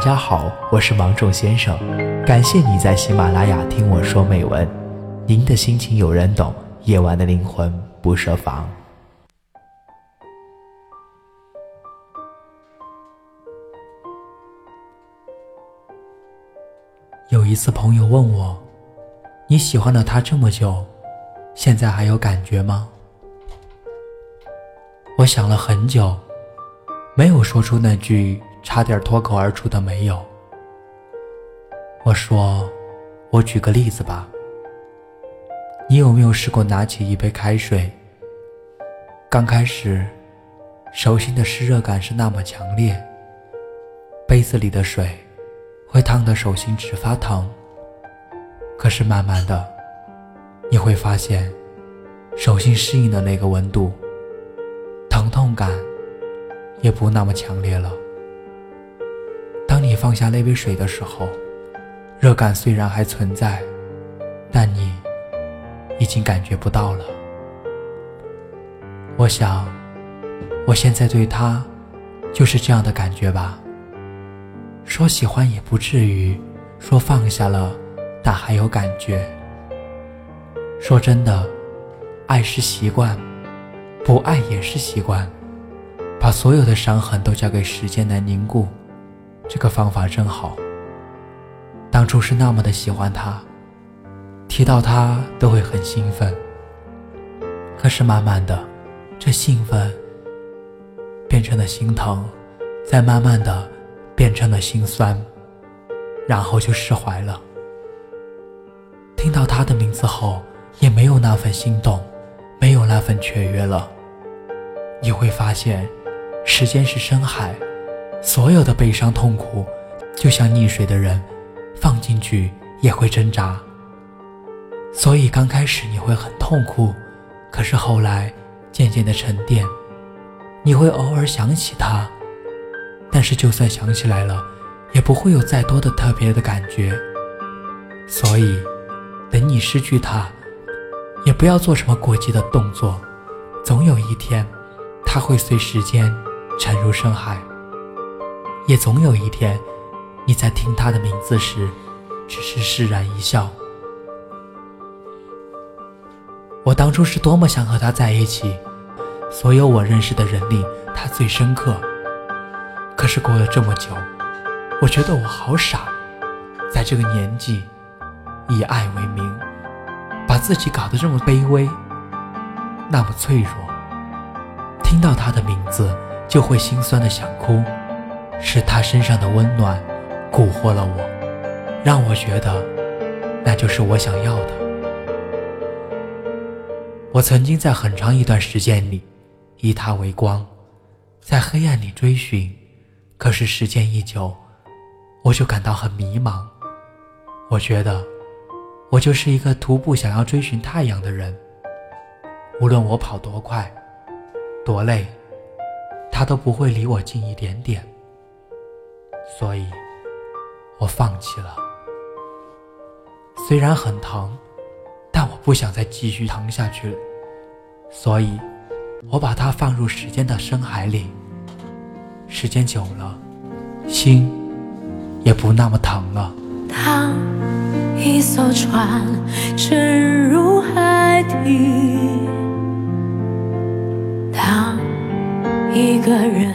大家好，我是芒种先生，感谢你在喜马拉雅听我说美文。您的心情有人懂，夜晚的灵魂不设防。有一次，朋友问我：“你喜欢了他这么久，现在还有感觉吗？”我想了很久，没有说出那句差点脱口而出的“没有”。我说：“我举个例子吧，你有没有试过拿起一杯开水？刚开始，手心的湿热感是那么强烈，杯子里的水。”会烫得手心直发疼。可是慢慢的，你会发现，手心适应的那个温度，疼痛感也不那么强烈了。放下那杯水的时候，热感虽然还存在，但你已经感觉不到了。我想，我现在对他就是这样的感觉吧。说喜欢也不至于，说放下了，但还有感觉。说真的，爱是习惯，不爱也是习惯。把所有的伤痕都交给时间来凝固，这个方法真好。当初是那么的喜欢他，提到他都会很兴奋。可是慢慢的，这兴奋变成了心疼，再慢慢的。变成了心酸，然后就释怀了。听到他的名字后，也没有那份心动，没有那份雀跃了。你会发现，时间是深海，所有的悲伤痛苦，就像溺水的人，放进去也会挣扎。所以刚开始你会很痛苦，可是后来渐渐的沉淀，你会偶尔想起他。但是，就算想起来了，也不会有再多的特别的感觉。所以，等你失去他，也不要做什么过激的动作。总有一天，他会随时间沉入深海。也总有一天，你在听他的名字时，只是释然一笑。我当初是多么想和他在一起，所有我认识的人里，他最深刻。可是过了这么久，我觉得我好傻，在这个年纪，以爱为名，把自己搞得这么卑微，那么脆弱。听到他的名字就会心酸的想哭，是他身上的温暖蛊惑了我，让我觉得那就是我想要的。我曾经在很长一段时间里，以他为光，在黑暗里追寻。可是时间一久，我就感到很迷茫。我觉得，我就是一个徒步想要追寻太阳的人。无论我跑多快，多累，他都不会离我近一点点。所以，我放弃了。虽然很疼，但我不想再继续疼下去。所以，我把它放入时间的深海里。时间久了，心也不那么疼了。当一艘船沉入海底，当一个人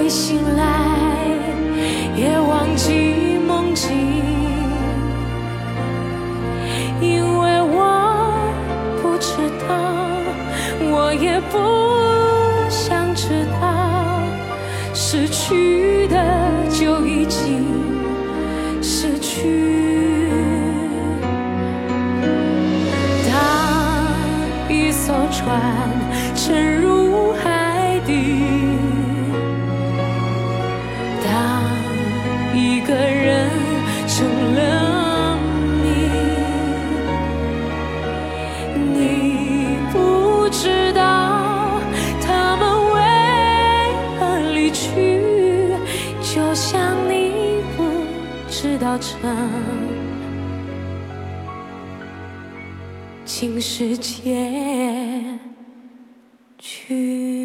会醒来，也忘记梦境，因为我不知道，我也不想知道，失去的就已经失去。当一艘船沉入海底，道这。请世界去。